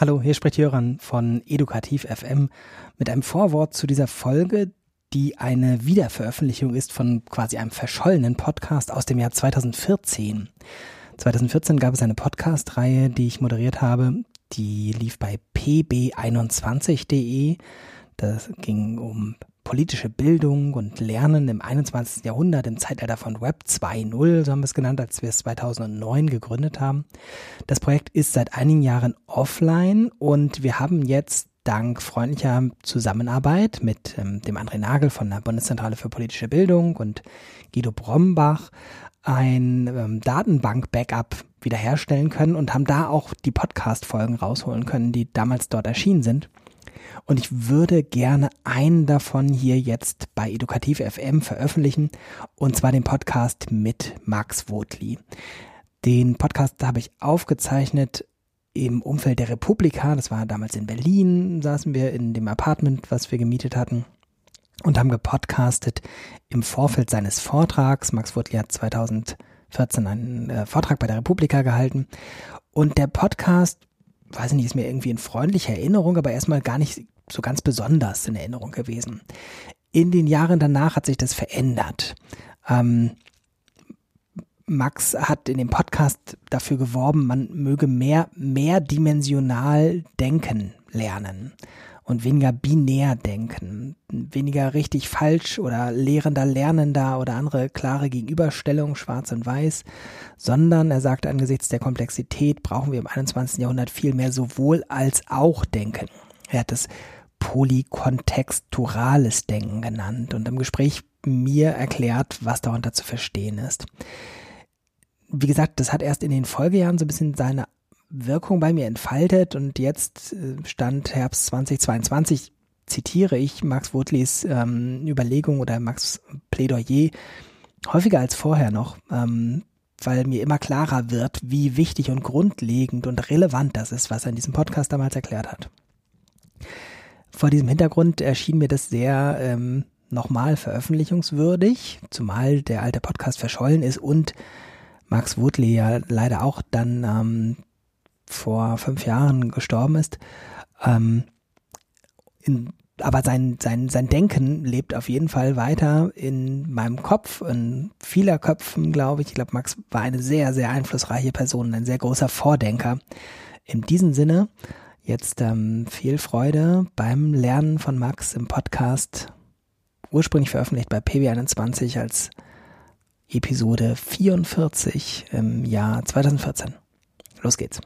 Hallo, hier spricht Jöran von Edukativ FM mit einem Vorwort zu dieser Folge, die eine Wiederveröffentlichung ist von quasi einem verschollenen Podcast aus dem Jahr 2014. 2014 gab es eine Podcast-Reihe, die ich moderiert habe, die lief bei pb21.de. Das ging um politische Bildung und Lernen im 21. Jahrhundert, im Zeitalter von Web 2.0, so haben wir es genannt, als wir es 2009 gegründet haben. Das Projekt ist seit einigen Jahren offline und wir haben jetzt dank freundlicher Zusammenarbeit mit ähm, dem André Nagel von der Bundeszentrale für politische Bildung und Guido Brombach ein ähm, Datenbank-Backup wiederherstellen können und haben da auch die Podcast-Folgen rausholen können, die damals dort erschienen sind. Und ich würde gerne einen davon hier jetzt bei Edukativ FM veröffentlichen, und zwar den Podcast mit Max Wotli. Den Podcast habe ich aufgezeichnet im Umfeld der Republika. Das war damals in Berlin, saßen wir in dem Apartment, was wir gemietet hatten und haben gepodcastet im Vorfeld seines Vortrags. Max Wurtli hat 2014 einen äh, Vortrag bei der Republika gehalten und der Podcast, weiß ich nicht, ist mir irgendwie in freundlicher Erinnerung, aber erstmal gar nicht so ganz besonders in Erinnerung gewesen. In den Jahren danach hat sich das verändert. Ähm, Max hat in dem Podcast dafür geworben, man möge mehr mehrdimensional denken lernen und weniger binär denken, weniger richtig falsch oder lehrender lernender oder andere klare Gegenüberstellungen schwarz und weiß, sondern er sagt angesichts der Komplexität brauchen wir im 21. Jahrhundert viel mehr sowohl als auch denken. Er hat es polykontexturales Denken genannt und im Gespräch mir erklärt, was darunter zu verstehen ist. Wie gesagt, das hat erst in den Folgejahren so ein bisschen seine Wirkung bei mir entfaltet und jetzt äh, stand Herbst 2022 zitiere ich Max Wotlis ähm, Überlegung oder Max Plädoyer häufiger als vorher noch, ähm, weil mir immer klarer wird, wie wichtig und grundlegend und relevant das ist, was er in diesem Podcast damals erklärt hat. Vor diesem Hintergrund erschien mir das sehr ähm, nochmal veröffentlichungswürdig, zumal der alte Podcast verschollen ist und Max Woodley ja leider auch dann ähm, vor fünf Jahren gestorben ist. Ähm, in, aber sein, sein, sein Denken lebt auf jeden Fall weiter in meinem Kopf, in vieler Köpfen, glaube ich. Ich glaube, Max war eine sehr, sehr einflussreiche Person, ein sehr großer Vordenker. In diesem Sinne Jetzt ähm, viel Freude beim Lernen von Max im Podcast, ursprünglich veröffentlicht bei PB21 als Episode 44 im Jahr 2014. Los geht's.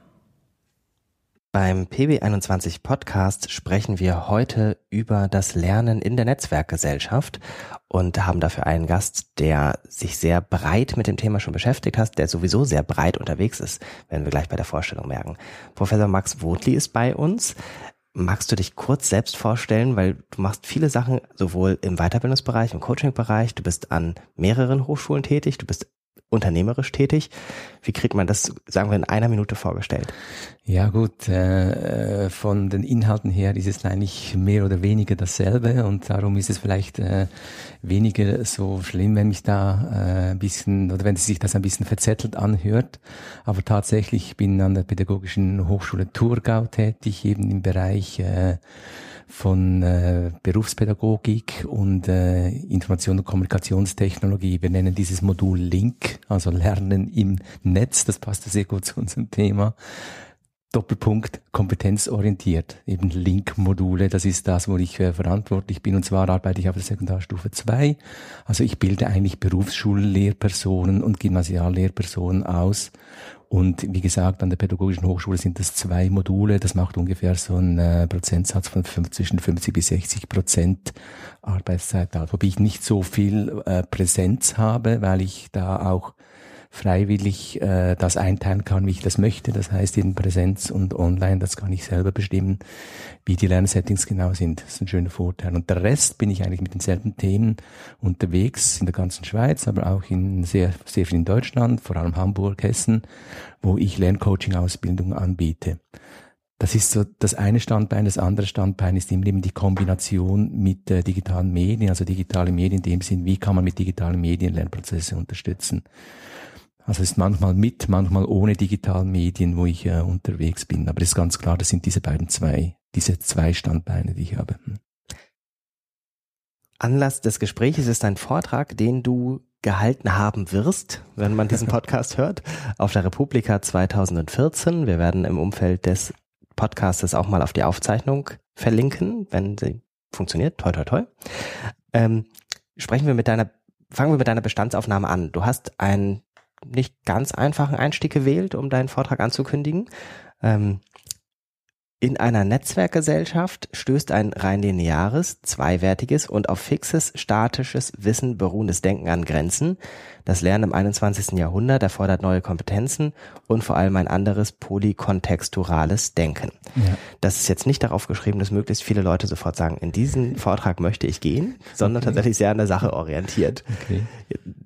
Beim PB21 Podcast sprechen wir heute über das Lernen in der Netzwerkgesellschaft und haben dafür einen Gast, der sich sehr breit mit dem Thema schon beschäftigt hat, der sowieso sehr breit unterwegs ist, werden wir gleich bei der Vorstellung merken. Professor Max Wotli ist bei uns. Magst du dich kurz selbst vorstellen, weil du machst viele Sachen sowohl im Weiterbildungsbereich, im Coachingbereich, du bist an mehreren Hochschulen tätig, du bist unternehmerisch tätig. Wie kriegt man das, sagen wir, in einer Minute vorgestellt? Ja gut, äh, von den Inhalten her ist es eigentlich mehr oder weniger dasselbe und darum ist es vielleicht äh, weniger so schlimm, wenn mich da äh, ein bisschen oder wenn sich das ein bisschen verzettelt anhört. Aber tatsächlich bin an der Pädagogischen Hochschule Thurgau tätig, eben im Bereich äh, von äh, Berufspädagogik und äh, Information- und Kommunikationstechnologie. Wir nennen dieses Modul Link, also Lernen im Netz. Das passt sehr gut zu unserem Thema. Doppelpunkt kompetenzorientiert, eben Link-Module, das ist das, wo ich äh, verantwortlich bin und zwar arbeite ich auf der Sekundarstufe 2. Also ich bilde eigentlich Berufsschullehrpersonen und Gymnasiallehrpersonen aus und wie gesagt, an der Pädagogischen Hochschule sind das zwei Module. Das macht ungefähr so einen äh, Prozentsatz von zwischen 50 bis 60 Prozent Arbeitszeit aus. Wobei ich nicht so viel äh, Präsenz habe, weil ich da auch freiwillig äh, das einteilen kann, wie ich das möchte. Das heißt, in Präsenz und online, das kann ich selber bestimmen, wie die Lernsettings genau sind. Das ist ein schöner Vorteil. Und der Rest bin ich eigentlich mit denselben Themen unterwegs in der ganzen Schweiz, aber auch in sehr, sehr viel in Deutschland, vor allem Hamburg, Hessen, wo ich Lerncoaching-Ausbildung anbiete. Das ist so das eine Standbein. Das andere Standbein ist eben die Kombination mit äh, digitalen Medien, also digitale Medien in dem Sinn, wie kann man mit digitalen Medien Lernprozesse unterstützen. Also es ist manchmal mit, manchmal ohne digitalen Medien, wo ich äh, unterwegs bin. Aber es ist ganz klar, das sind diese beiden zwei, diese zwei Standbeine, die ich habe. Hm. Anlass des Gesprächs ist ein Vortrag, den du gehalten haben wirst, wenn man diesen Podcast hört, auf der Republika 2014. Wir werden im Umfeld des Podcastes auch mal auf die Aufzeichnung verlinken, wenn sie funktioniert. Toi, toi, toi. Ähm, sprechen wir mit deiner, fangen wir mit deiner Bestandsaufnahme an. Du hast einen nicht ganz einfachen Einstieg gewählt, um deinen Vortrag anzukündigen. Ähm, in einer Netzwerkgesellschaft stößt ein rein lineares, zweiwertiges und auf fixes, statisches Wissen beruhendes Denken an Grenzen. Das Lernen im 21. Jahrhundert erfordert neue Kompetenzen und vor allem ein anderes polykontexturales Denken. Ja. Das ist jetzt nicht darauf geschrieben, dass möglichst viele Leute sofort sagen, in diesen Vortrag möchte ich gehen, sondern okay. tatsächlich sehr an der Sache orientiert. Okay.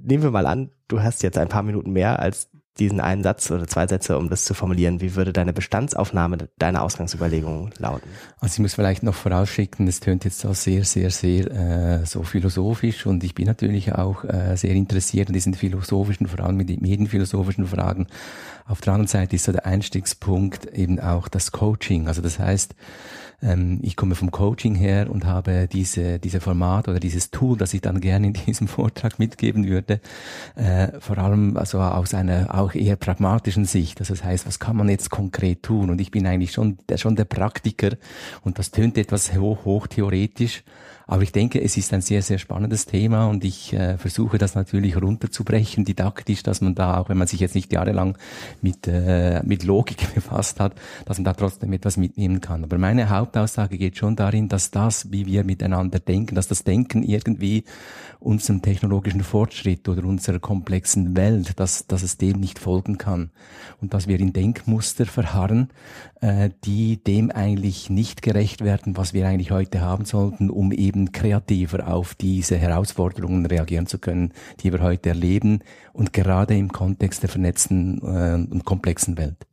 Nehmen wir mal an, du hast jetzt ein paar Minuten mehr als diesen einen Satz oder zwei Sätze, um das zu formulieren. Wie würde deine Bestandsaufnahme deiner Ausgangsüberlegungen lauten? Also ich muss vielleicht noch vorausschicken, das tönt jetzt auch sehr, sehr, sehr äh, so philosophisch und ich bin natürlich auch äh, sehr interessiert an diesen philosophischen, allem mit den medienphilosophischen Fragen. Auf der anderen Seite ist so der Einstiegspunkt eben auch das Coaching. Also das heißt, ähm, ich komme vom Coaching her und habe diese, diese Format oder dieses Tool, das ich dann gerne in diesem Vortrag mitgeben würde, äh, vor allem also aus einer auch eher pragmatischen Sicht. Also das heißt, was kann man jetzt konkret tun? Und ich bin eigentlich schon der, schon der Praktiker und das tönt etwas hoch, hoch theoretisch. Aber ich denke, es ist ein sehr, sehr spannendes Thema und ich äh, versuche das natürlich runterzubrechen, didaktisch, dass man da, auch wenn man sich jetzt nicht jahrelang mit, äh, mit Logik befasst hat, dass man da trotzdem etwas mitnehmen kann. Aber meine Hauptaussage geht schon darin, dass das, wie wir miteinander denken, dass das Denken irgendwie unserem technologischen Fortschritt oder unserer komplexen Welt, dass, dass es dem nicht folgen kann. Und dass wir in Denkmuster verharren, äh, die dem eigentlich nicht gerecht werden, was wir eigentlich heute haben sollten, um eben kreativer auf diese Herausforderungen reagieren zu können, die wir heute erleben und gerade im Kontext der vernetzten äh, und komplexen Welt.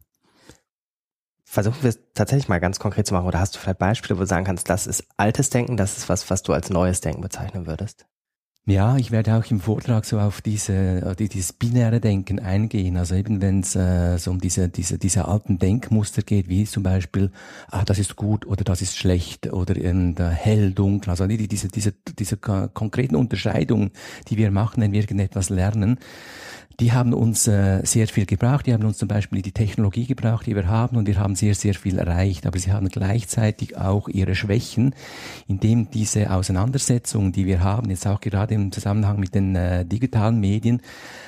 Versuchen wir es tatsächlich mal ganz konkret zu machen oder hast du vielleicht Beispiele, wo du sagen kannst, das ist altes Denken, das ist was, was du als neues Denken bezeichnen würdest? Ja, ich werde auch im Vortrag so auf diese, dieses binäre Denken eingehen. Also eben wenn es äh, so um diese, diese, diese alten Denkmuster geht, wie zum Beispiel, ah, das ist gut oder das ist schlecht oder der hell, dunkel. Also die, diese, diese, diese konkreten Unterscheidungen, die wir machen, wenn wir irgendetwas lernen, die haben uns äh, sehr viel gebraucht. Die haben uns zum Beispiel die Technologie gebraucht, die wir haben, und wir haben sehr, sehr viel erreicht. Aber sie haben gleichzeitig auch ihre Schwächen, indem diese Auseinandersetzungen, die wir haben, jetzt auch gerade im Zusammenhang mit den äh, digitalen Medien,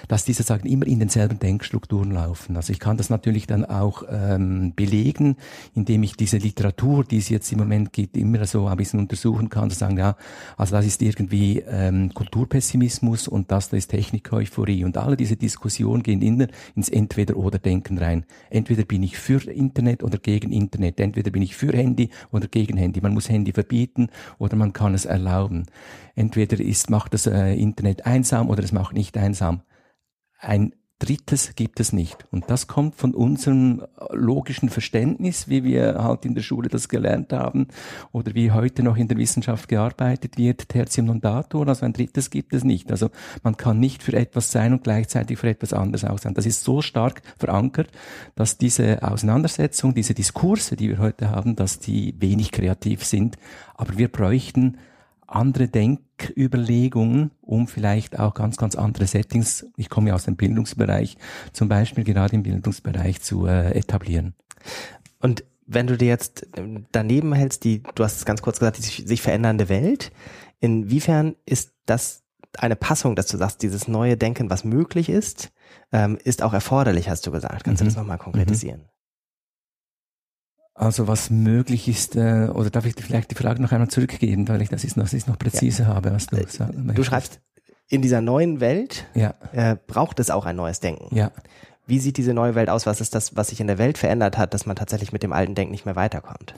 dass diese Sachen immer in denselben Denkstrukturen laufen. Also ich kann das natürlich dann auch ähm, belegen, indem ich diese Literatur, die es jetzt im Moment gibt, immer so ein bisschen untersuchen kann, zu sagen, ja, also das ist irgendwie ähm, Kulturpessimismus und das da ist Technik-Euphorie und alle diese Diskussionen gehen immer ins Entweder-oder-Denken rein. Entweder bin ich für Internet oder gegen Internet, entweder bin ich für Handy oder gegen Handy. Man muss Handy verbieten oder man kann es erlauben. Entweder ist, macht das äh, Internet einsam oder es macht nicht einsam. Ein Drittes gibt es nicht. Und das kommt von unserem logischen Verständnis, wie wir halt in der Schule das gelernt haben oder wie heute noch in der Wissenschaft gearbeitet wird, Tertium non datur. Also ein Drittes gibt es nicht. Also man kann nicht für etwas sein und gleichzeitig für etwas anderes auch sein. Das ist so stark verankert, dass diese Auseinandersetzung, diese Diskurse, die wir heute haben, dass die wenig kreativ sind. Aber wir bräuchten andere Denküberlegungen, um vielleicht auch ganz, ganz andere Settings, ich komme ja aus dem Bildungsbereich, zum Beispiel gerade im Bildungsbereich zu äh, etablieren. Und wenn du dir jetzt ähm, daneben hältst, die, du hast es ganz kurz gesagt, die sich, sich verändernde Welt, inwiefern ist das eine Passung, dass du sagst, dieses neue Denken, was möglich ist, ähm, ist auch erforderlich, hast du gesagt. Kannst mhm. du das nochmal konkretisieren? Also was möglich ist, äh, oder darf ich dir vielleicht die Frage noch einmal zurückgeben, weil ich das ist noch, das ist noch präzise ja. habe, was du äh, sagen Du schreibst, in dieser neuen Welt ja. äh, braucht es auch ein neues Denken. Ja. Wie sieht diese neue Welt aus? Was ist das, was sich in der Welt verändert hat, dass man tatsächlich mit dem alten Denken nicht mehr weiterkommt?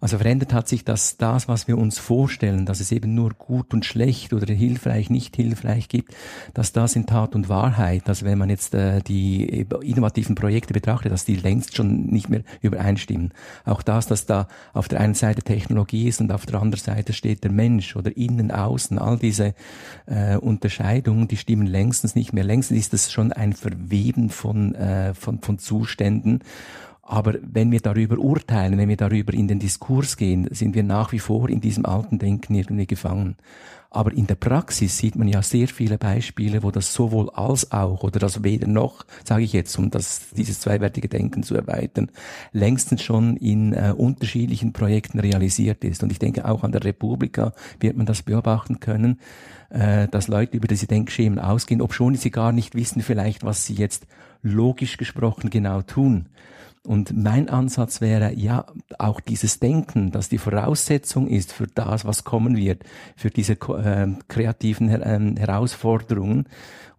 Also verändert hat sich, dass das, was wir uns vorstellen, dass es eben nur gut und schlecht oder hilfreich, nicht hilfreich gibt, dass das in Tat und Wahrheit, dass wenn man jetzt äh, die innovativen Projekte betrachtet, dass die längst schon nicht mehr übereinstimmen. Auch das, dass da auf der einen Seite Technologie ist und auf der anderen Seite steht der Mensch oder innen, außen, all diese äh, Unterscheidungen, die stimmen längstens nicht mehr. Längstens ist es schon ein Verweben von, äh, von, von Zuständen. Aber wenn wir darüber urteilen, wenn wir darüber in den Diskurs gehen, sind wir nach wie vor in diesem alten Denken irgendwie gefangen. Aber in der Praxis sieht man ja sehr viele Beispiele, wo das sowohl als auch oder das weder noch, sage ich jetzt, um das, dieses zweiwertige Denken zu erweitern, längstens schon in äh, unterschiedlichen Projekten realisiert ist. Und ich denke, auch an der Republika wird man das beobachten können, äh, dass Leute über diese Denkschemen ausgehen, obschon sie gar nicht wissen vielleicht, was sie jetzt logisch gesprochen genau tun. Und mein Ansatz wäre, ja, auch dieses Denken, dass die Voraussetzung ist für das, was kommen wird, für diese äh, kreativen äh, Herausforderungen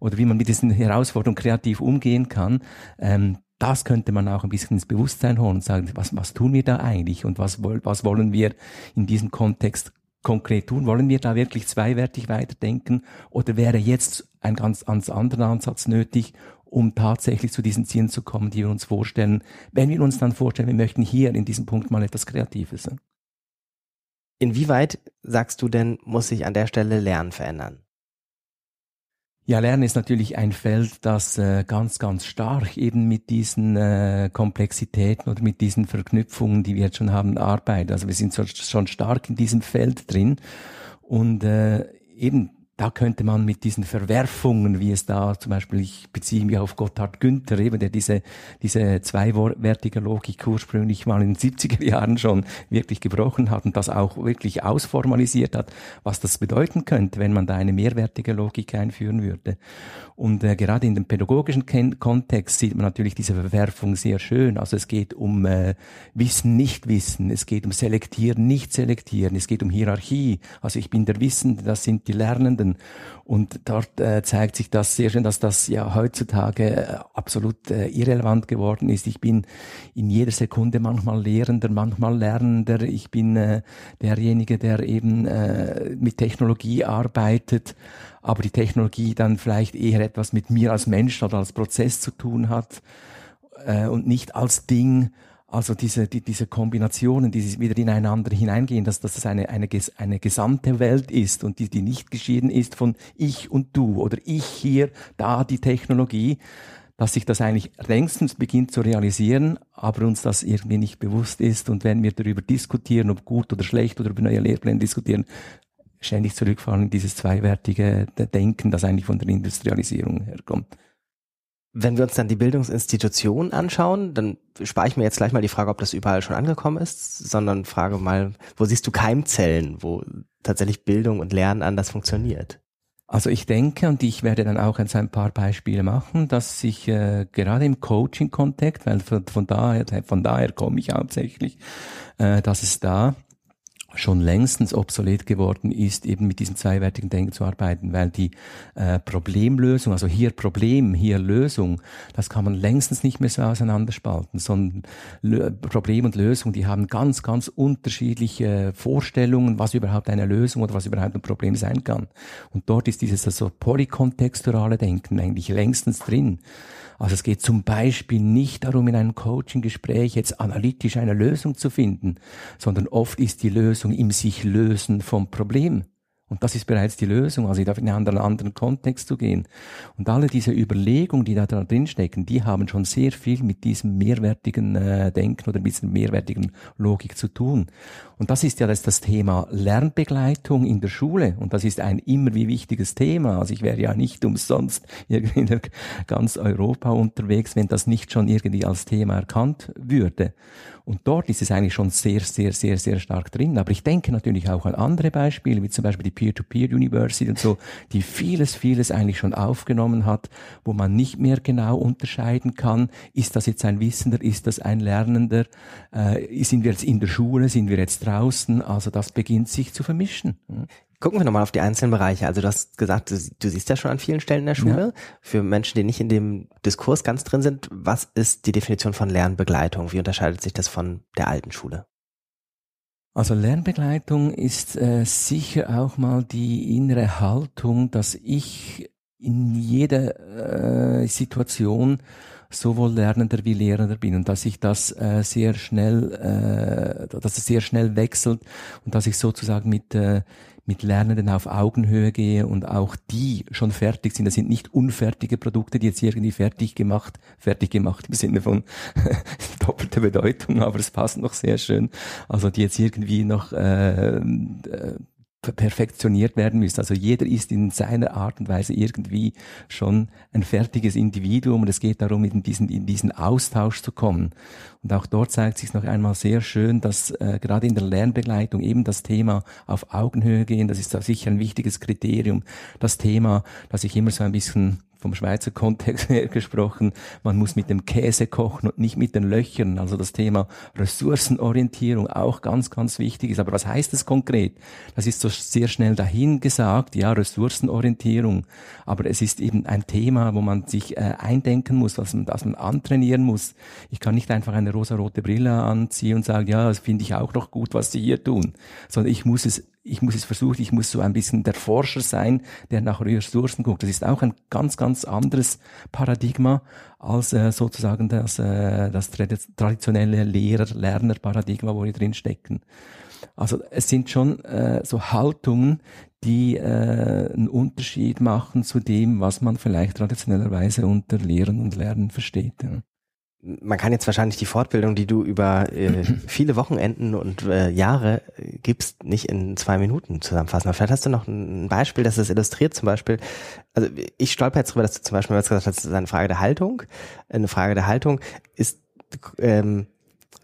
oder wie man mit diesen Herausforderungen kreativ umgehen kann, ähm, das könnte man auch ein bisschen ins Bewusstsein holen und sagen, was, was tun wir da eigentlich und was, was wollen wir in diesem Kontext konkret tun? Wollen wir da wirklich zweiwertig weiterdenken oder wäre jetzt ein ganz, ganz anderer Ansatz nötig, um tatsächlich zu diesen Zielen zu kommen, die wir uns vorstellen, wenn wir uns dann vorstellen, wir möchten hier in diesem Punkt mal etwas Kreatives. Inwieweit, sagst du denn, muss sich an der Stelle Lernen verändern? Ja, Lernen ist natürlich ein Feld, das äh, ganz, ganz stark eben mit diesen äh, Komplexitäten oder mit diesen Verknüpfungen, die wir jetzt schon haben, arbeitet. Also wir sind so, schon stark in diesem Feld drin und äh, eben da könnte man mit diesen Verwerfungen, wie es da zum Beispiel, ich beziehe mich auf Gotthard Günther, eben, der diese, diese zweiwertige Logik ursprünglich mal in den 70er Jahren schon wirklich gebrochen hat und das auch wirklich ausformalisiert hat, was das bedeuten könnte, wenn man da eine mehrwertige Logik einführen würde. Und äh, gerade in dem pädagogischen Ken Kontext sieht man natürlich diese Verwerfung sehr schön. Also es geht um äh, Wissen, Nicht-Wissen, es geht um Selektieren, Nicht-Selektieren, es geht um Hierarchie. Also ich bin der Wissende, das sind die Lernenden. Und dort äh, zeigt sich das sehr schön, dass das ja heutzutage äh, absolut äh, irrelevant geworden ist. Ich bin in jeder Sekunde manchmal Lehrender, manchmal Lernender. Ich bin äh, derjenige, der eben äh, mit Technologie arbeitet aber die Technologie dann vielleicht eher etwas mit mir als Mensch oder als Prozess zu tun hat äh, und nicht als Ding. Also diese, die, diese Kombinationen, die wieder ineinander hineingehen, dass, dass das eine, eine, eine gesamte Welt ist und die, die nicht geschieden ist von ich und du oder ich hier, da die Technologie, dass sich das eigentlich längstens beginnt zu realisieren, aber uns das irgendwie nicht bewusst ist. Und wenn wir darüber diskutieren, ob gut oder schlecht oder über neue Lehrpläne diskutieren, ständig zurückfallen in dieses zweiwertige Denken, das eigentlich von der Industrialisierung herkommt. Wenn wir uns dann die Bildungsinstitutionen anschauen, dann spare ich mir jetzt gleich mal die Frage, ob das überall schon angekommen ist, sondern frage mal, wo siehst du Keimzellen, wo tatsächlich Bildung und Lernen anders funktioniert? Also ich denke, und ich werde dann auch jetzt ein paar Beispiele machen, dass sich äh, gerade im Coaching-Kontext, weil von, von, daher, von daher komme ich hauptsächlich, äh, dass es da schon längstens obsolet geworden ist, eben mit diesem zweiwertigen Denken zu arbeiten, weil die äh, Problemlösung, also hier Problem, hier Lösung, das kann man längstens nicht mehr so auseinanderspalten, sondern Lö Problem und Lösung, die haben ganz, ganz unterschiedliche Vorstellungen, was überhaupt eine Lösung oder was überhaupt ein Problem sein kann. Und dort ist dieses also polykontexturale Denken eigentlich längstens drin. Also es geht zum Beispiel nicht darum, in einem Coaching-Gespräch jetzt analytisch eine Lösung zu finden, sondern oft ist die Lösung im sich lösen vom Problem. Und das ist bereits die Lösung. Also ich darf in einen anderen, Kontext zu gehen. Und alle diese Überlegungen, die da, da drin stecken, die haben schon sehr viel mit diesem mehrwertigen äh, Denken oder mit dieser mehrwertigen Logik zu tun. Und das ist ja das, das Thema Lernbegleitung in der Schule. Und das ist ein immer wie wichtiges Thema. Also ich wäre ja nicht umsonst irgendwie in ganz Europa unterwegs, wenn das nicht schon irgendwie als Thema erkannt würde. Und dort ist es eigentlich schon sehr, sehr, sehr, sehr stark drin. Aber ich denke natürlich auch an andere Beispiele, wie zum Beispiel die Peer-to-Peer-University und so, die vieles, vieles eigentlich schon aufgenommen hat, wo man nicht mehr genau unterscheiden kann, ist das jetzt ein Wissender, ist das ein Lernender, äh, sind wir jetzt in der Schule, sind wir jetzt draußen, also das beginnt sich zu vermischen. Gucken wir nochmal auf die einzelnen Bereiche. Also du hast gesagt, du, du, siehst ja schon an vielen Stellen in der Schule. Ja. Für Menschen, die nicht in dem Diskurs ganz drin sind, was ist die Definition von Lernbegleitung? Wie unterscheidet sich das von der alten Schule? Also Lernbegleitung ist äh, sicher auch mal die innere Haltung, dass ich in jeder äh, Situation sowohl Lernender wie Lehrender bin und dass ich das äh, sehr schnell, äh, dass es sehr schnell wechselt und dass ich sozusagen mit äh, mit Lernenden auf Augenhöhe gehe und auch die schon fertig sind. Das sind nicht unfertige Produkte, die jetzt irgendwie fertig gemacht, fertig gemacht im Sinne von doppelte Bedeutung, aber es passt noch sehr schön. Also die jetzt irgendwie noch äh, äh perfektioniert werden müssen. Also jeder ist in seiner Art und Weise irgendwie schon ein fertiges Individuum und es geht darum, in diesen, in diesen Austausch zu kommen. Und auch dort zeigt sich noch einmal sehr schön, dass äh, gerade in der Lernbegleitung eben das Thema auf Augenhöhe gehen, das ist sicher ein wichtiges Kriterium. Das Thema, das ich immer so ein bisschen vom Schweizer Kontext her gesprochen, man muss mit dem Käse kochen und nicht mit den Löchern. Also das Thema Ressourcenorientierung auch ganz, ganz wichtig ist. Aber was heißt das konkret? Das ist so sehr schnell dahin gesagt, ja, Ressourcenorientierung. Aber es ist eben ein Thema, wo man sich äh, eindenken muss, was man, das man antrainieren muss. Ich kann nicht einfach eine rosarote Brille anziehen und sagen, ja, das finde ich auch noch gut, was Sie hier tun, sondern ich muss es ich muss es versuchen, ich muss so ein bisschen der Forscher sein, der nach Ressourcen guckt. Das ist auch ein ganz, ganz anderes Paradigma als äh, sozusagen das, äh, das traditionelle Lehrer-Lerner-Paradigma, wo wir drin stecken. Also es sind schon äh, so Haltungen, die äh, einen Unterschied machen zu dem, was man vielleicht traditionellerweise unter Lehren und Lernen versteht. Ja man kann jetzt wahrscheinlich die Fortbildung, die du über äh, viele Wochenenden und äh, Jahre äh, gibst, nicht in zwei Minuten zusammenfassen. Aber vielleicht hast du noch ein Beispiel, das das illustriert. Zum Beispiel, also ich stolper jetzt drüber, dass du zum Beispiel gesagt hast, das ist eine Frage der Haltung. Eine Frage der Haltung ist ähm,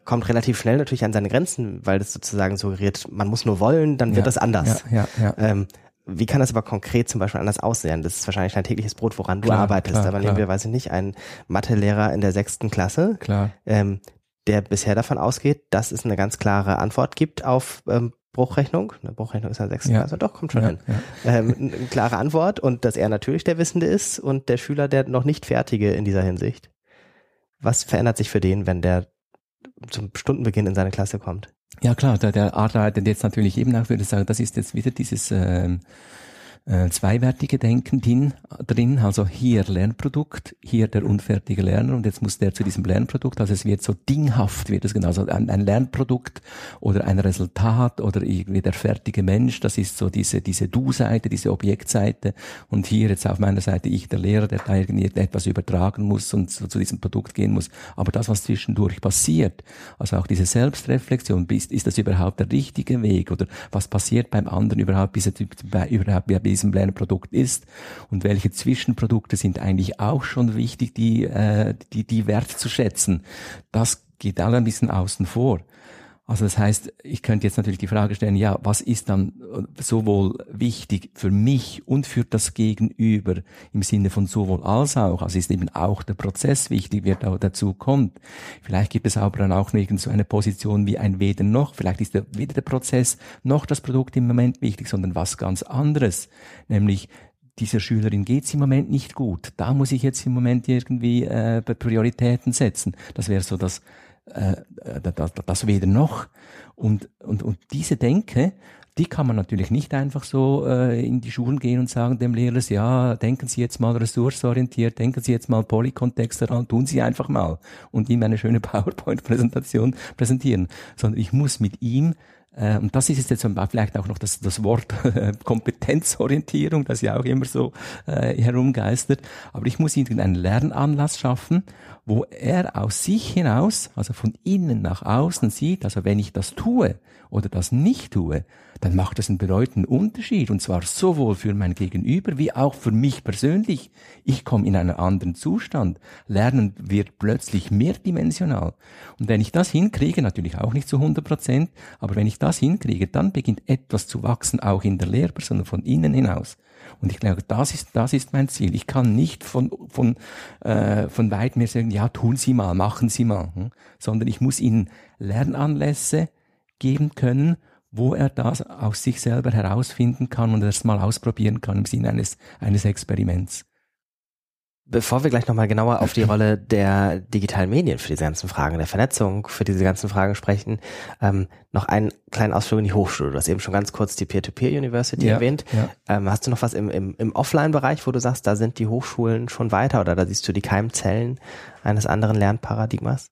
kommt relativ schnell natürlich an seine Grenzen, weil das sozusagen suggeriert, man muss nur wollen, dann wird ja, das anders. Ja, ja, ja. Ähm, wie kann das aber konkret zum Beispiel anders aussehen? Das ist wahrscheinlich dein tägliches Brot, woran du klar, arbeitest. Klar, aber nehmen wir, weiß ich nicht, einen Mathelehrer in der sechsten Klasse, klar. Ähm, der bisher davon ausgeht, dass es eine ganz klare Antwort gibt auf ähm, Bruchrechnung. Eine Bruchrechnung ist ja sechste ja. Klasse, doch, kommt schon ja, hin. Ja. Ähm, eine klare Antwort und dass er natürlich der Wissende ist und der Schüler der noch nicht Fertige in dieser Hinsicht. Was verändert sich für den, wenn der zum Stundenbeginn in seine Klasse kommt? Ja klar, der, der arbeitet jetzt natürlich eben auch, würde ich sagen, das ist jetzt wieder dieses ähm, äh, zweiwertige Denken drin, also hier Lernprodukt, hier der unfertige Lerner und jetzt muss der zu diesem Lernprodukt, also es wird so dinghaft, wird es genau, also ein, ein Lernprodukt oder ein Resultat oder irgendwie der fertige Mensch, das ist so diese, diese Du-Seite, diese Objektseite und hier jetzt auf meiner Seite ich, der Lehrer, der da irgendwie etwas übertragen muss und so zu diesem Produkt gehen muss, aber das, was zwischendurch passiert, also auch diese Selbstreflexion, ist, ist das überhaupt der richtige Weg oder was passiert beim anderen überhaupt, bis er überhaupt diesem Lernprodukt ist und welche Zwischenprodukte sind eigentlich auch schon wichtig, die, äh, die, die Wert zu schätzen. Das geht alle ein bisschen außen vor. Also das heißt, ich könnte jetzt natürlich die Frage stellen, ja, was ist dann sowohl wichtig für mich und für das Gegenüber im Sinne von sowohl als auch? Also ist eben auch der Prozess wichtig, wer da dazu kommt. Vielleicht gibt es aber dann auch noch so eine Position wie ein Weder noch. Vielleicht ist der, weder der Prozess noch das Produkt im Moment wichtig, sondern was ganz anderes. Nämlich dieser Schülerin geht's im Moment nicht gut. Da muss ich jetzt im Moment irgendwie äh, Prioritäten setzen. Das wäre so das äh, das, das weder noch. Und, und, und diese Denke, die kann man natürlich nicht einfach so äh, in die Schulen gehen und sagen dem Lehrer, ja, denken Sie jetzt mal ressourcenorientiert, denken Sie jetzt mal Polykontext daran, tun Sie einfach mal und ihm eine schöne PowerPoint-Präsentation präsentieren. Sondern ich muss mit ihm äh, und das ist jetzt vielleicht auch noch das, das Wort Kompetenzorientierung, das ja auch immer so äh, herumgeistert. Aber ich muss irgendeinen Lernanlass schaffen, wo er aus sich hinaus, also von innen nach außen sieht, also wenn ich das tue oder das nicht tue, dann macht das einen bedeutenden Unterschied. Und zwar sowohl für mein Gegenüber wie auch für mich persönlich. Ich komme in einen anderen Zustand. Lernen wird plötzlich mehrdimensional. Und wenn ich das hinkriege, natürlich auch nicht zu 100 Prozent, aber wenn ich das hinkriege, dann beginnt etwas zu wachsen, auch in der Lehrperson von innen hinaus. Und ich glaube, das ist, das ist mein Ziel. Ich kann nicht von, von, äh, von weit mir sagen, ja, tun Sie mal, machen Sie mal, hm? sondern ich muss Ihnen Lernanlässe geben können, wo er das aus sich selber herausfinden kann und das mal ausprobieren kann im Sinne eines, eines Experiments. Bevor wir gleich nochmal genauer auf die Rolle der digitalen Medien für diese ganzen Fragen der Vernetzung, für diese ganzen Fragen sprechen, ähm, noch einen kleinen Ausflug in die Hochschule. Du hast eben schon ganz kurz die Peer-to-Peer-University ja, erwähnt. Ja. Ähm, hast du noch was im, im, im Offline-Bereich, wo du sagst, da sind die Hochschulen schon weiter oder da siehst du die Keimzellen eines anderen Lernparadigmas?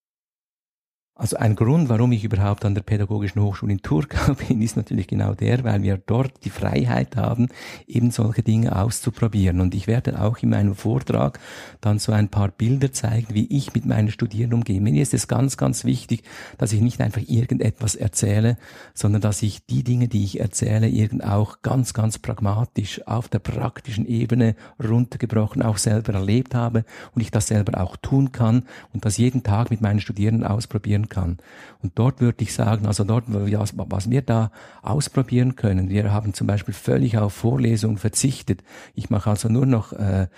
Also ein Grund, warum ich überhaupt an der Pädagogischen Hochschule in Turkau bin, ist natürlich genau der, weil wir dort die Freiheit haben, eben solche Dinge auszuprobieren. Und ich werde auch in meinem Vortrag dann so ein paar Bilder zeigen, wie ich mit meinen Studierenden umgehe. Mir ist es ganz, ganz wichtig, dass ich nicht einfach irgendetwas erzähle, sondern dass ich die Dinge, die ich erzähle, irgend auch ganz, ganz pragmatisch auf der praktischen Ebene runtergebrochen auch selber erlebt habe und ich das selber auch tun kann und das jeden Tag mit meinen Studierenden ausprobieren kann. Und dort würde ich sagen, also dort, was wir da ausprobieren können, wir haben zum Beispiel völlig auf Vorlesungen verzichtet. Ich mache also nur noch äh,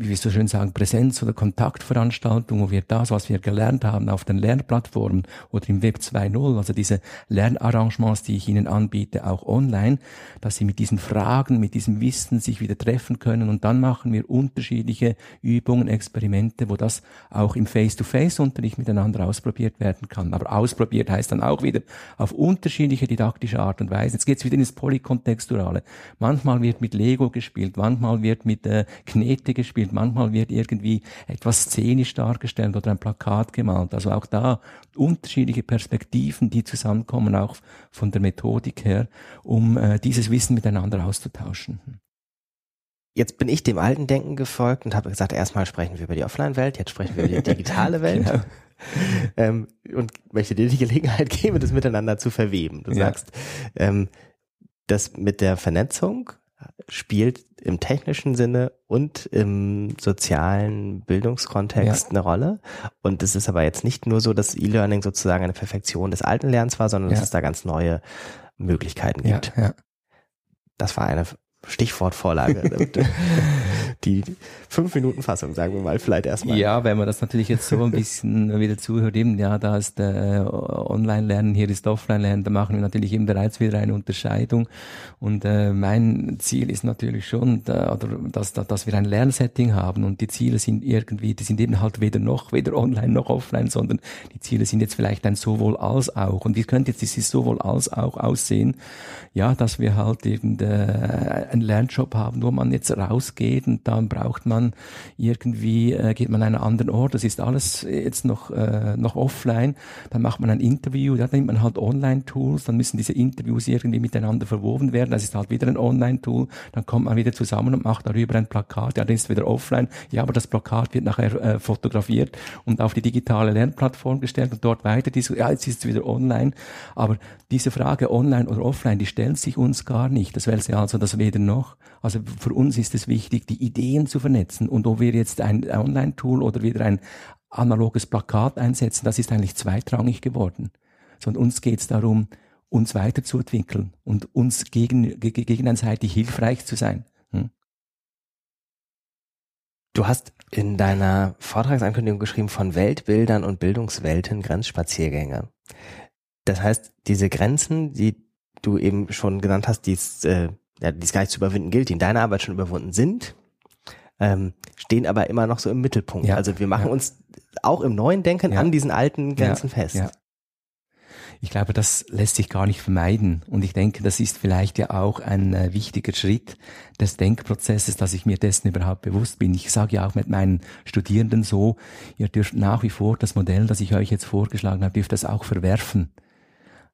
wie wir so schön sagen, Präsenz- oder Kontaktveranstaltung, wo wir das, was wir gelernt haben auf den Lernplattformen oder im Web 2.0, also diese Lernarrangements, die ich Ihnen anbiete, auch online, dass Sie mit diesen Fragen, mit diesem Wissen sich wieder treffen können und dann machen wir unterschiedliche Übungen, Experimente, wo das auch im Face-to-Face-Unterricht miteinander ausprobiert werden kann. Aber ausprobiert heißt dann auch wieder auf unterschiedliche didaktische Art und Weise. Jetzt geht's wieder ins Polykontextuale. Manchmal wird mit Lego gespielt, manchmal wird mit äh, Knete gespielt, gespielt. Manchmal wird irgendwie etwas szenisch dargestellt oder ein Plakat gemalt. Also auch da unterschiedliche Perspektiven, die zusammenkommen, auch von der Methodik her, um äh, dieses Wissen miteinander auszutauschen. Jetzt bin ich dem alten Denken gefolgt und habe gesagt, erstmal sprechen wir über die Offline-Welt, jetzt sprechen wir über die digitale Welt. genau. ähm, und möchte dir die Gelegenheit geben, das miteinander zu verweben. Du ja. sagst, ähm, das mit der Vernetzung spielt im technischen Sinne und im sozialen Bildungskontext ja. eine Rolle. Und es ist aber jetzt nicht nur so, dass E-Learning sozusagen eine Perfektion des alten Lernens war, sondern ja. dass es da ganz neue Möglichkeiten gibt. Ja, das war eine Stichwortvorlage. die fünf Minuten Fassung, sagen wir mal, vielleicht erstmal. Ja, wenn man das natürlich jetzt so ein bisschen wieder zuhört, eben, ja, da ist äh, Online-Lernen, hier ist Offline-Lernen, da machen wir natürlich eben bereits wieder eine Unterscheidung. Und äh, mein Ziel ist natürlich schon, da, oder, dass, dass wir ein Lernsetting haben und die Ziele sind irgendwie, die sind eben halt weder noch, weder online noch offline, sondern die Ziele sind jetzt vielleicht ein sowohl als auch. Und wie könnte jetzt dieses sowohl als auch aussehen? Ja, dass wir halt eben äh, einen Lernjob haben, wo man jetzt rausgeht und dann braucht man irgendwie, äh, geht man an einen anderen Ort, das ist alles jetzt noch, äh, noch offline, dann macht man ein Interview, dann nimmt man halt Online-Tools, dann müssen diese Interviews irgendwie miteinander verwoben werden, das ist halt wieder ein Online-Tool, dann kommt man wieder zusammen und macht darüber ein Plakat, ja, dann ist es wieder offline, ja, aber das Plakat wird nachher äh, fotografiert und auf die digitale Lernplattform gestellt und dort weiter, ja, jetzt ist es wieder online, aber diese Frage online oder offline, die stellt sich uns gar nicht, das wäre also das weder noch, also für uns ist es wichtig, die Ideen zu vernetzen. Und ob wir jetzt ein Online-Tool oder wieder ein analoges Plakat einsetzen, das ist eigentlich zweitrangig geworden. Sondern uns geht es darum, uns weiterzuentwickeln und uns gegen, gegenseitig hilfreich zu sein. Hm? Du hast in deiner Vortragsankündigung geschrieben von Weltbildern und Bildungswelten Grenzspaziergänge. Das heißt, diese Grenzen, die du eben schon genannt hast, die es, äh, ja, die es gar nicht zu überwinden gilt, die in deiner Arbeit schon überwunden sind, ähm, stehen aber immer noch so im Mittelpunkt. Ja, also wir machen ja. uns auch im neuen Denken ja. an diesen alten Grenzen fest. Ich glaube, das lässt sich gar nicht vermeiden. Und ich denke, das ist vielleicht ja auch ein äh, wichtiger Schritt des Denkprozesses, dass ich mir dessen überhaupt bewusst bin. Ich sage ja auch mit meinen Studierenden so, ihr dürft nach wie vor das Modell, das ich euch jetzt vorgeschlagen habe, dürft das auch verwerfen.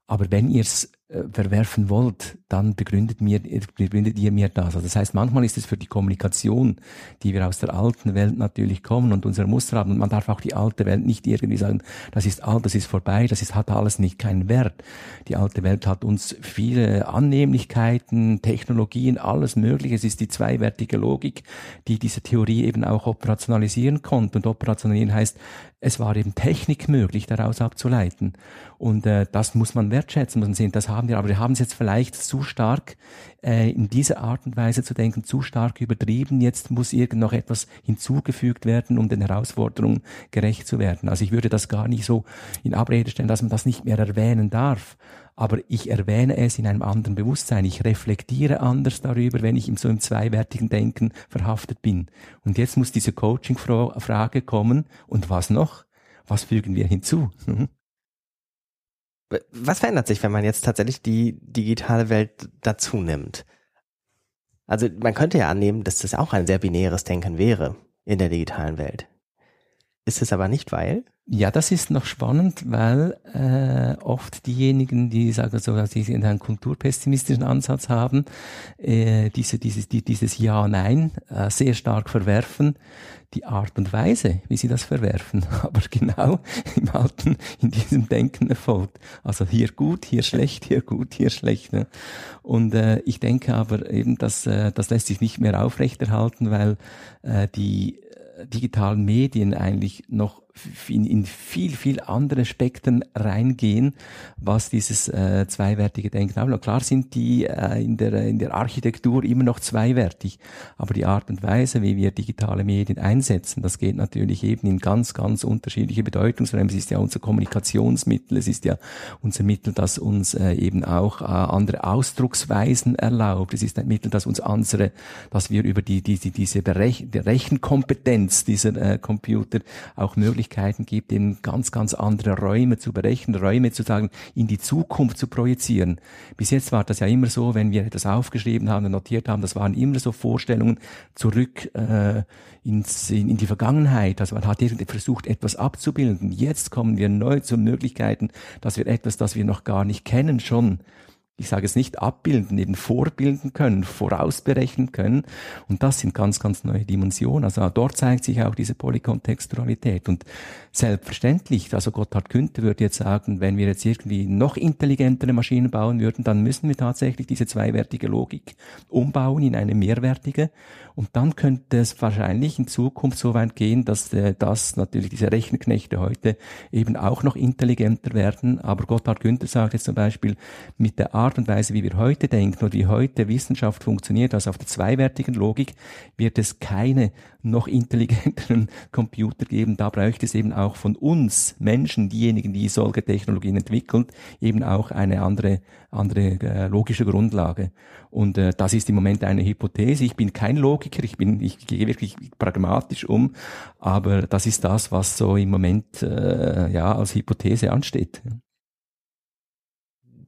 Aber wenn ihr es äh, verwerfen wollt, dann begründet, mir, begründet ihr mir das. Also das heißt, manchmal ist es für die Kommunikation, die wir aus der alten Welt natürlich kommen und unsere Muster haben, und man darf auch die alte Welt nicht irgendwie sagen, das ist alt, das ist vorbei, das ist, hat alles nicht keinen Wert. Die alte Welt hat uns viele Annehmlichkeiten, Technologien, alles mögliche. Es ist die zweiwertige Logik, die diese Theorie eben auch operationalisieren konnte. Und operationalisieren heißt, es war eben Technik möglich, daraus abzuleiten. Und äh, das muss man wertschätzen, muss man sehen, das haben wir, aber wir haben es jetzt vielleicht zu stark äh, in dieser Art und Weise zu denken, zu stark übertrieben. Jetzt muss irgend noch etwas hinzugefügt werden, um den Herausforderungen gerecht zu werden. Also ich würde das gar nicht so in Abrede stellen, dass man das nicht mehr erwähnen darf. Aber ich erwähne es in einem anderen Bewusstsein. Ich reflektiere anders darüber, wenn ich in so einem zweiwertigen Denken verhaftet bin. Und jetzt muss diese Coaching-Frage kommen. Und was noch? Was fügen wir hinzu? Was verändert sich, wenn man jetzt tatsächlich die digitale Welt dazu nimmt? Also man könnte ja annehmen, dass das auch ein sehr binäres Denken wäre in der digitalen Welt. Ist es aber nicht, weil? Ja, das ist noch spannend, weil äh, oft diejenigen, die sagen so, dass sie einen kulturpessimistischen Ansatz haben, äh, diese, dieses, die, dieses Ja-Nein äh, sehr stark verwerfen, die Art und Weise, wie sie das verwerfen, aber genau im Alten, in diesem Denken erfolgt. Also hier gut, hier schlecht, hier gut, hier schlecht. Ne? Und äh, ich denke aber eben, dass äh, das lässt sich nicht mehr aufrechterhalten, weil äh, die äh, digitalen Medien eigentlich noch in, in viel, viel andere Spektren reingehen, was dieses äh, zweiwertige Denken anbelangt. Klar sind die äh, in, der, in der Architektur immer noch zweiwertig, aber die Art und Weise, wie wir digitale Medien einsetzen, das geht natürlich eben in ganz, ganz unterschiedliche Bedeutungsräume. Es ist ja unser Kommunikationsmittel, es ist ja unser Mittel, das uns äh, eben auch äh, andere Ausdrucksweisen erlaubt. Es ist ein Mittel, das uns unsere, dass wir über die, die, die diese Berech Rechenkompetenz dieser äh, Computer auch möglich Möglichkeiten gibt, in ganz, ganz andere Räume zu berechnen, Räume zu sagen, in die Zukunft zu projizieren. Bis jetzt war das ja immer so, wenn wir etwas aufgeschrieben haben und notiert haben, das waren immer so Vorstellungen zurück äh, ins, in, in die Vergangenheit. Also man hat irgendwie versucht, etwas abzubilden. Jetzt kommen wir neu zu Möglichkeiten, dass wir etwas, das wir noch gar nicht kennen, schon ich sage es nicht abbilden, eben vorbilden können, vorausberechnen können. Und das sind ganz, ganz neue Dimensionen. Also dort zeigt sich auch diese Polykontextualität. Und selbstverständlich, also Gotthard Günther würde jetzt sagen, wenn wir jetzt irgendwie noch intelligentere Maschinen bauen würden, dann müssen wir tatsächlich diese zweiwertige Logik umbauen in eine mehrwertige. Und dann könnte es wahrscheinlich in Zukunft so weit gehen, dass äh, das natürlich diese Rechenknechte heute eben auch noch intelligenter werden. Aber Gotthard Günther sagt jetzt zum Beispiel, mit der Art und Weise, wie wir heute denken oder wie heute Wissenschaft funktioniert, also auf der zweiwertigen Logik, wird es keine noch intelligenteren Computer geben. Da bräuchte es eben auch von uns Menschen, diejenigen, die solche Technologien entwickeln, eben auch eine andere, andere äh, logische Grundlage. Und äh, das ist im Moment eine Hypothese. Ich bin kein Logiker, ich bin, ich gehe wirklich pragmatisch um, aber das ist das, was so im Moment äh, ja als Hypothese ansteht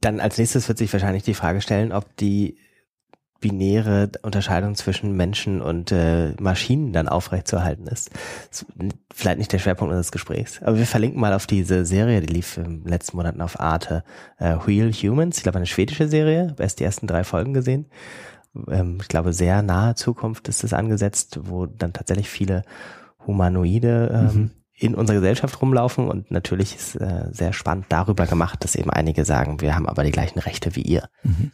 dann als nächstes wird sich wahrscheinlich die Frage stellen, ob die binäre Unterscheidung zwischen Menschen und äh, Maschinen dann aufrechtzuerhalten ist. ist. Vielleicht nicht der Schwerpunkt unseres Gesprächs. Aber wir verlinken mal auf diese Serie, die lief im letzten Monaten auf Arte. Äh, Real Humans, ich glaube eine schwedische Serie, habe erst die ersten drei Folgen gesehen. Ähm, ich glaube, sehr nahe Zukunft ist es angesetzt, wo dann tatsächlich viele Humanoide ähm, mhm in unserer Gesellschaft rumlaufen und natürlich ist äh, sehr spannend darüber gemacht, dass eben einige sagen, wir haben aber die gleichen Rechte wie ihr. Mhm.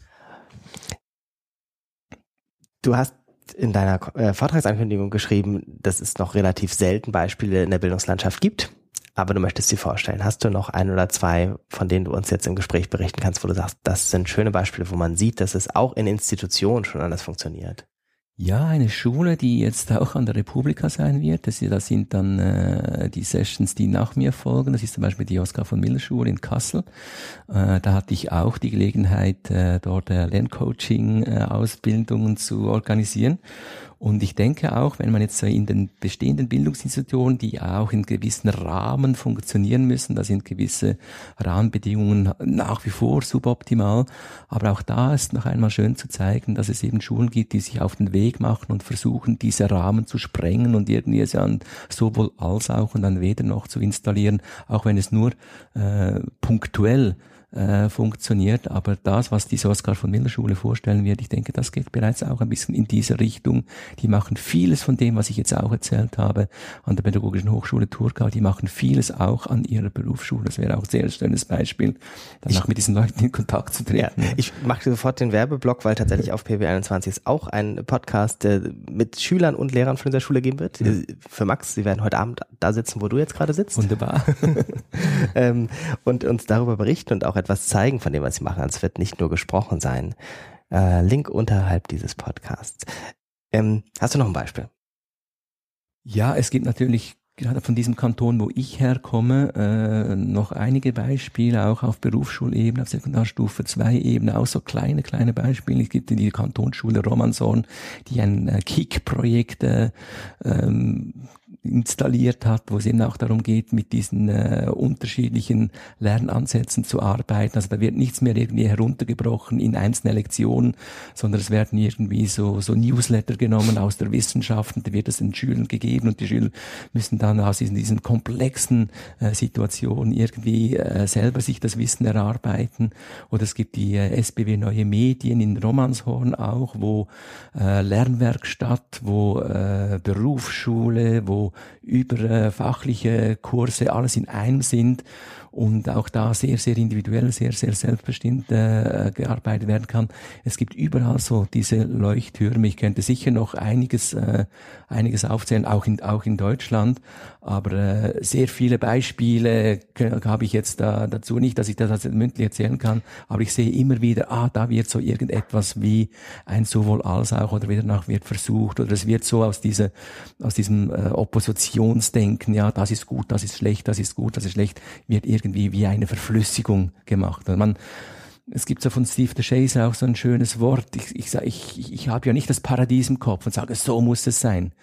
Du hast in deiner äh, Vortragsankündigung geschrieben, dass es noch relativ selten Beispiele in der Bildungslandschaft gibt, aber du möchtest sie vorstellen. Hast du noch ein oder zwei, von denen du uns jetzt im Gespräch berichten kannst, wo du sagst, das sind schöne Beispiele, wo man sieht, dass es auch in Institutionen schon anders funktioniert? Ja, eine Schule, die jetzt auch an der Republika sein wird. Das, das sind dann äh, die Sessions, die nach mir folgen. Das ist zum Beispiel die Oskar von Miller Schule in Kassel. Äh, da hatte ich auch die Gelegenheit, äh, dort äh, Lerncoaching-Ausbildungen äh, zu organisieren. Und ich denke auch, wenn man jetzt so in den bestehenden Bildungsinstitutionen, die auch in gewissen Rahmen funktionieren müssen, da sind gewisse Rahmenbedingungen nach wie vor suboptimal, aber auch da ist noch einmal schön zu zeigen, dass es eben Schulen gibt, die sich auf den Weg machen und versuchen, diese Rahmen zu sprengen und irgendwie es ja sowohl als auch und dann weder noch zu installieren, auch wenn es nur äh, punktuell äh, funktioniert. Aber das, was die Oskar von Miller Schule vorstellen wird, ich denke, das geht bereits auch ein bisschen in diese Richtung. Die machen vieles von dem, was ich jetzt auch erzählt habe an der Pädagogischen Hochschule Thurgau. Die machen vieles auch an ihrer Berufsschule. Das wäre auch ein sehr schönes Beispiel, danach ich, mit diesen Leuten in Kontakt zu treten. Ja, ich mache sofort den Werbeblock, weil tatsächlich auf PB21 ist auch ein Podcast der mit Schülern und Lehrern von dieser Schule geben wird. Mhm. Für Max, sie werden heute Abend da sitzen, wo du jetzt gerade sitzt. Wunderbar. ähm, und uns darüber berichten und auch etwas zeigen von dem, was sie machen. Also es wird nicht nur gesprochen sein. Äh, Link unterhalb dieses Podcasts. Ähm, hast du noch ein Beispiel? Ja, es gibt natürlich gerade von diesem Kanton, wo ich herkomme, äh, noch einige Beispiele, auch auf Berufsschulebene, auf Sekundarstufe 2 Ebene, auch so kleine, kleine Beispiele. Es gibt die Kantonsschule Romanson, die ein äh, KIK-Projekt äh, ähm, installiert hat, wo es eben auch darum geht, mit diesen äh, unterschiedlichen Lernansätzen zu arbeiten. Also da wird nichts mehr irgendwie heruntergebrochen in einzelne Lektionen, sondern es werden irgendwie so, so Newsletter genommen aus der Wissenschaft und da wird es den Schülern gegeben und die Schüler müssen dann aus diesen, diesen komplexen äh, Situationen irgendwie äh, selber sich das Wissen erarbeiten. Oder es gibt die äh, SBW Neue Medien in Romanshorn auch, wo äh, Lernwerkstatt, wo äh, Berufsschule, wo über äh, fachliche Kurse alles in einem sind und auch da sehr, sehr individuell, sehr, sehr selbstbestimmt äh, gearbeitet werden kann. Es gibt überall so diese Leuchttürme. Ich könnte sicher noch einiges, äh, einiges aufzählen, auch in, auch in Deutschland, aber äh, sehr viele Beispiele habe ich jetzt da, dazu nicht, dass ich das also mündlich erzählen kann, aber ich sehe immer wieder, ah, da wird so irgendetwas wie ein sowohl als auch oder wieder nach wird versucht oder es wird so aus dieser, aus diesem äh, Oppositionsdenken, ja, das ist gut, das ist schlecht, das ist gut, das ist schlecht, wird irgendwie wie eine Verflüssigung gemacht. Und man, es gibt so von Steve de Chaser auch so ein schönes Wort. Ich, ich, ich, ich habe ja nicht das Paradies im Kopf und sage, so muss es sein.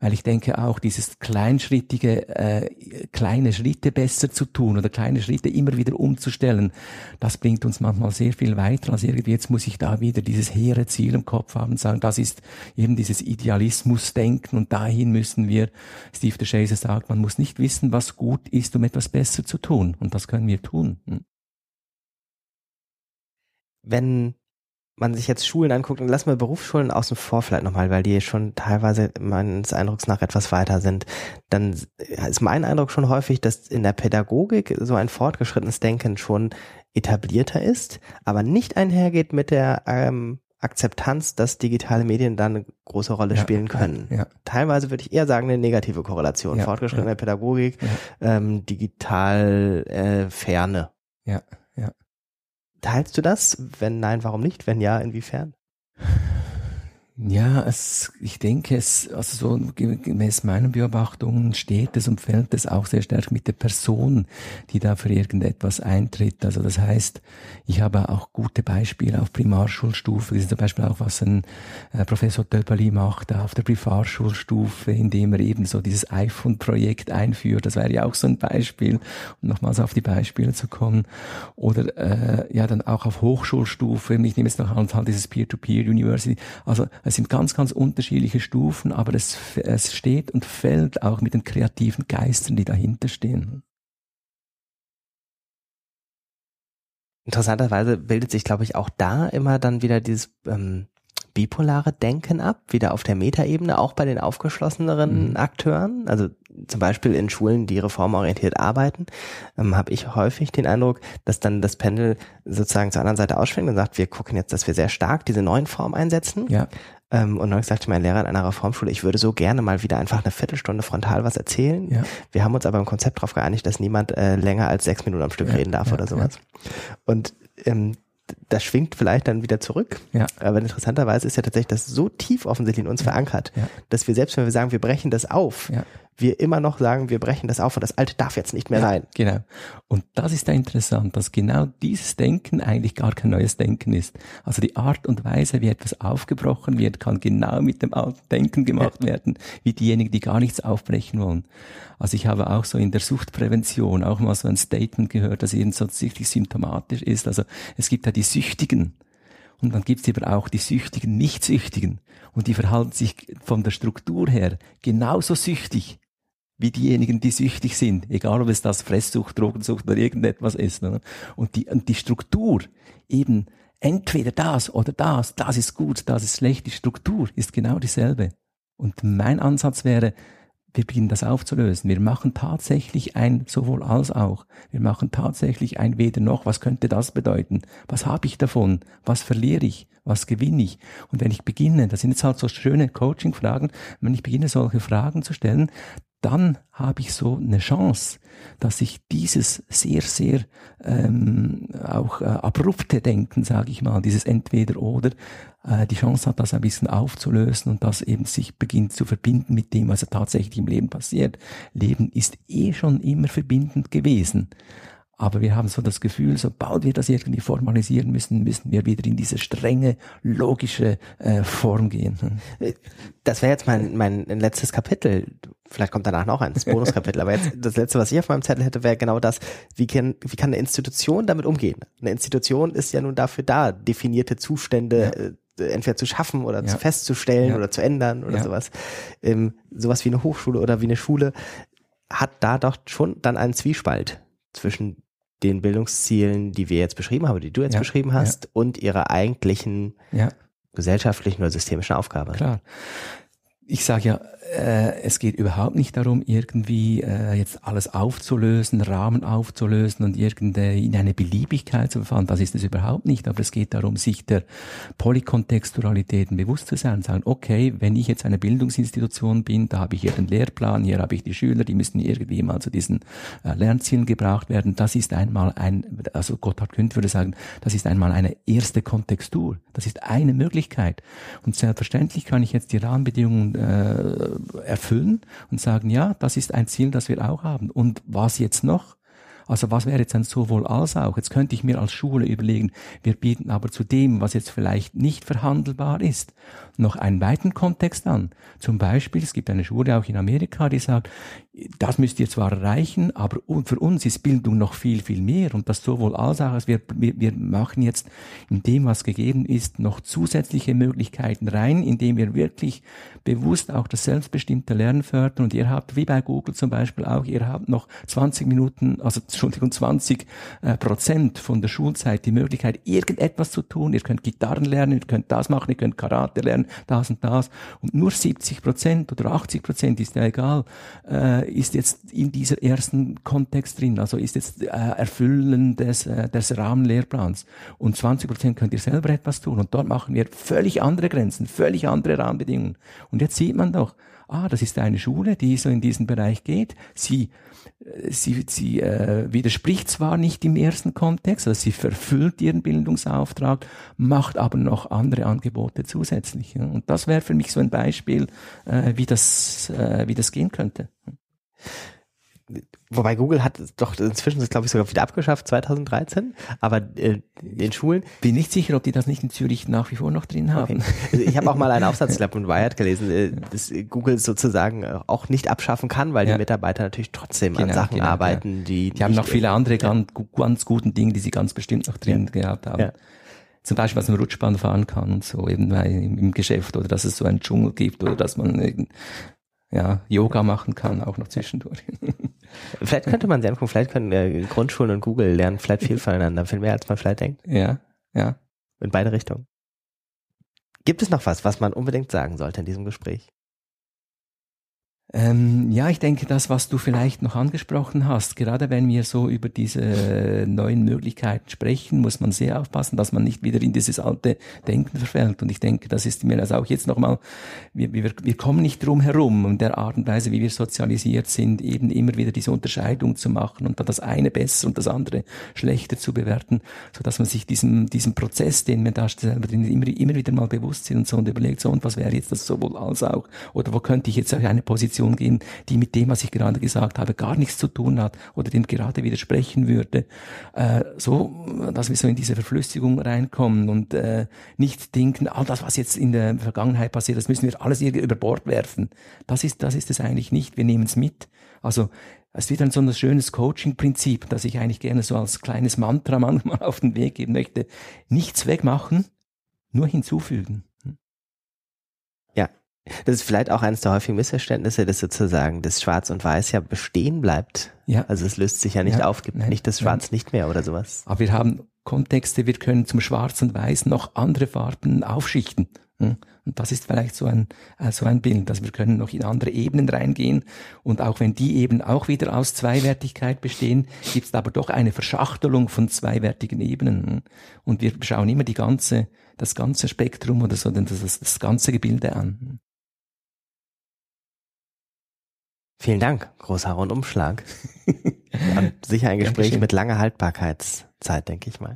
Weil ich denke auch, dieses kleinschrittige, äh, kleine Schritte besser zu tun oder kleine Schritte immer wieder umzustellen, das bringt uns manchmal sehr viel weiter als irgendwie, jetzt muss ich da wieder dieses hehre Ziel im Kopf haben und sagen, das ist eben dieses Idealismusdenken und dahin müssen wir, Steve de Chaser sagt, man muss nicht wissen, was gut ist, um etwas besser zu tun. Und das können wir tun. Hm? Wenn man sich jetzt Schulen anguckt, und lassen wir Berufsschulen außen vor vielleicht nochmal, weil die schon teilweise meines Eindrucks nach etwas weiter sind, dann ist mein Eindruck schon häufig, dass in der Pädagogik so ein fortgeschrittenes Denken schon etablierter ist, aber nicht einhergeht mit der ähm, Akzeptanz, dass digitale Medien da eine große Rolle ja, spielen können. Ja, ja. Teilweise würde ich eher sagen, eine negative Korrelation. Fortgeschrittene Pädagogik, ähm, digital äh, Ferne. Ja, ja. Teilst du das? Wenn nein, warum nicht? Wenn ja, inwiefern? Ja, es, ich denke, es, also so gemäß meinen Beobachtungen steht es und fällt es auch sehr stark mit der Person, die da für irgendetwas eintritt. Also das heißt, ich habe auch gute Beispiele auf Primarschulstufe. Das ist zum Beispiel auch, was ein äh, Professor Töpperli macht auf der Primarschulstufe, indem er eben so dieses iPhone-Projekt einführt. Das wäre ja auch so ein Beispiel, um nochmals auf die Beispiele zu kommen. Oder äh, ja, dann auch auf Hochschulstufe. Ich nehme jetzt noch halt dieses Peer-to-Peer-University. Also es sind ganz, ganz unterschiedliche Stufen, aber es, es steht und fällt auch mit den kreativen Geistern, die dahinter stehen. Interessanterweise bildet sich, glaube ich, auch da immer dann wieder dieses ähm, bipolare Denken ab, wieder auf der Metaebene, auch bei den aufgeschlosseneren mhm. Akteuren. Also zum Beispiel in Schulen, die reformorientiert arbeiten, ähm, habe ich häufig den Eindruck, dass dann das Pendel sozusagen zur anderen Seite ausschwingt und sagt, wir gucken jetzt, dass wir sehr stark diese neuen Formen einsetzen. Ja. Ähm, und neulich sagte mein Lehrer in einer Reformschule, ich würde so gerne mal wieder einfach eine Viertelstunde frontal was erzählen. Ja. Wir haben uns aber im Konzept darauf geeinigt, dass niemand äh, länger als sechs Minuten am Stück ja, reden darf ja, oder sowas. Und ähm, das schwingt vielleicht dann wieder zurück. Ja. Aber interessanterweise ist ja tatsächlich das so tief offensichtlich in uns ja. verankert, ja. dass wir selbst, wenn wir sagen, wir brechen das auf, ja wir immer noch sagen, wir brechen das auf und das Alte darf jetzt nicht mehr ja, sein. Genau. Und das ist ja interessant, dass genau dieses Denken eigentlich gar kein neues Denken ist. Also die Art und Weise, wie etwas aufgebrochen wird, kann genau mit dem alten Denken gemacht ja. werden, wie diejenigen, die gar nichts aufbrechen wollen. Also ich habe auch so in der Suchtprävention auch mal so ein Statement gehört, das eben so sichtlich symptomatisch ist. Also es gibt ja die Süchtigen, und dann gibt es eben auch die süchtigen Nichtsüchtigen. Und die verhalten sich von der Struktur her genauso süchtig wie diejenigen, die süchtig sind, egal ob es das Fresssucht, Drogensucht oder irgendetwas ist. Ne? Und, die, und die Struktur, eben entweder das oder das, das ist gut, das ist schlecht, die Struktur ist genau dieselbe. Und mein Ansatz wäre, wir beginnen das aufzulösen. Wir machen tatsächlich ein sowohl als auch. Wir machen tatsächlich ein weder noch. Was könnte das bedeuten? Was habe ich davon? Was verliere ich? Was gewinne ich? Und wenn ich beginne, das sind jetzt halt so schöne Coaching-Fragen, wenn ich beginne, solche Fragen zu stellen, dann habe ich so eine Chance, dass ich dieses sehr, sehr ähm, auch äh, abrupte Denken, sage ich mal, dieses Entweder-Oder, äh, die Chance hat, das ein bisschen aufzulösen und das eben sich beginnt zu verbinden mit dem, was tatsächlich im Leben passiert. Leben ist eh schon immer verbindend gewesen. Aber wir haben so das Gefühl, sobald wir das irgendwie formalisieren müssen, müssen wir wieder in diese strenge, logische äh, Form gehen. Das wäre jetzt mein, mein letztes Kapitel. Vielleicht kommt danach noch eins, Bonuskapitel. Aber jetzt das letzte, was ich auf meinem Zettel hätte, wäre genau das. Wie kann, wie kann eine Institution damit umgehen? Eine Institution ist ja nun dafür da, definierte Zustände ja. äh, entweder zu schaffen oder ja. zu festzustellen ja. oder zu ändern oder sowas. Ähm, sowas wie eine Hochschule oder wie eine Schule hat da doch schon dann einen Zwiespalt zwischen den Bildungszielen, die wir jetzt beschrieben haben, die du jetzt ja, beschrieben hast, ja. und ihrer eigentlichen ja. gesellschaftlichen oder systemischen Aufgabe. Klar. Ich sage ja, äh, es geht überhaupt nicht darum, irgendwie äh, jetzt alles aufzulösen, Rahmen aufzulösen und irgende in eine Beliebigkeit zu verfahren. Das ist es überhaupt nicht. Aber es geht darum, sich der Polykontextualitäten bewusst zu sein und sagen, okay, wenn ich jetzt eine Bildungsinstitution bin, da habe ich hier den Lehrplan, hier habe ich die Schüler, die müssen irgendwie mal zu diesen äh, Lernzielen gebraucht werden. Das ist einmal ein, also Gotthard Künd würde sagen, das ist einmal eine erste Kontextur. Das ist eine Möglichkeit. Und selbstverständlich kann ich jetzt die Rahmenbedingungen äh, erfüllen und sagen, ja, das ist ein Ziel, das wir auch haben. Und was jetzt noch? Also was wäre jetzt ein sowohl als auch? Jetzt könnte ich mir als Schule überlegen, wir bieten aber zu dem, was jetzt vielleicht nicht verhandelbar ist, noch einen weiten Kontext an. Zum Beispiel, es gibt eine Schule auch in Amerika, die sagt, das müsst ihr zwar erreichen, aber für uns ist Bildung noch viel, viel mehr und das sowohl als auch, als wir, wir, wir machen jetzt in dem, was gegeben ist, noch zusätzliche Möglichkeiten rein, indem wir wirklich bewusst auch das selbstbestimmte Lernen fördern und ihr habt, wie bei Google zum Beispiel auch, ihr habt noch 20 Minuten, also Entschuldigung, 20 äh, Prozent von der Schulzeit die Möglichkeit, irgendetwas zu tun. Ihr könnt Gitarren lernen, ihr könnt das machen, ihr könnt Karate lernen, das und das und nur 70 Prozent oder 80 Prozent ist ja egal, äh, ist jetzt in dieser ersten Kontext drin, also ist jetzt äh, Erfüllen des, äh, des Rahmenlehrplans. Und 20 Prozent könnt ihr selber etwas tun. Und dort machen wir völlig andere Grenzen, völlig andere Rahmenbedingungen. Und jetzt sieht man doch, ah, das ist eine Schule, die so in diesen Bereich geht. Sie, äh, sie, sie äh, widerspricht zwar nicht im ersten Kontext, also sie verfüllt ihren Bildungsauftrag, macht aber noch andere Angebote zusätzlich. Und das wäre für mich so ein Beispiel, äh, wie, das, äh, wie das gehen könnte. Wobei Google hat doch inzwischen das glaube ich sogar wieder abgeschafft 2013, aber äh, in Schulen bin nicht sicher, ob die das nicht in Zürich nach wie vor noch drin haben. Okay. Also ich habe auch mal einen Aufsatz Lab und Wired gelesen, äh, dass Google sozusagen auch nicht abschaffen kann, weil ja. die Mitarbeiter natürlich trotzdem genau, an Sachen genau, arbeiten, ja. die die haben noch viele andere ganz, ganz guten Dinge, die sie ganz bestimmt noch drin ja. gehabt haben. Zum Beispiel, dass man Rutschbahn fahren kann und so eben im Geschäft oder dass es so einen Dschungel gibt oder dass man ja, Yoga machen kann, auch noch zwischendurch. Vielleicht könnte man angucken, vielleicht können äh, Grundschulen und Google lernen vielleicht viel voneinander, viel mehr als man vielleicht denkt. Ja, ja. In beide Richtungen. Gibt es noch was, was man unbedingt sagen sollte in diesem Gespräch? Ähm, ja, ich denke, das, was du vielleicht noch angesprochen hast, gerade wenn wir so über diese neuen Möglichkeiten sprechen, muss man sehr aufpassen, dass man nicht wieder in dieses alte Denken verfällt. Und ich denke, das ist mir also auch jetzt nochmal, wir, wir, wir kommen nicht drum herum, in der Art und Weise, wie wir sozialisiert sind, eben immer wieder diese Unterscheidung zu machen und dann das eine besser und das andere schlechter zu bewerten, so dass man sich diesem, diesem Prozess, den wir da selber immer, immer wieder mal bewusst sind und so und überlegt, so und was wäre jetzt das sowohl als auch, oder wo könnte ich jetzt auch eine Position Position gehen, die mit dem, was ich gerade gesagt habe, gar nichts zu tun hat oder dem gerade widersprechen würde. Äh, so, dass wir so in diese Verflüssigung reinkommen und äh, nicht denken, all das, was jetzt in der Vergangenheit passiert, das müssen wir alles irgendwie über Bord werfen. Das ist, das ist es eigentlich nicht. Wir nehmen es mit. Also es wird dann so ein schönes Coaching-Prinzip, das ich eigentlich gerne so als kleines Mantra manchmal auf den Weg geben möchte. Nichts wegmachen, nur hinzufügen. Das ist vielleicht auch eines der häufigen Missverständnisse, dass sozusagen das Schwarz und Weiß ja bestehen bleibt. Ja. Also es löst sich ja nicht ja. auf, gibt Nein. nicht das Schwarz Nein. nicht mehr oder sowas. Aber wir haben Kontexte, wir können zum Schwarz und Weiß noch andere Farben aufschichten. Hm? Und das ist vielleicht so ein, äh, so ein Bild, dass wir können noch in andere Ebenen reingehen. Und auch wenn die eben auch wieder aus Zweiwertigkeit bestehen, gibt es aber doch eine Verschachtelung von zweiwertigen Ebenen. Hm? Und wir schauen immer die ganze, das ganze Spektrum oder so, das, das ganze Gebilde an. Vielen Dank, großer Rundumschlag. Und sicher ein Gespräch Dankeschön. mit langer Haltbarkeitszeit, denke ich mal.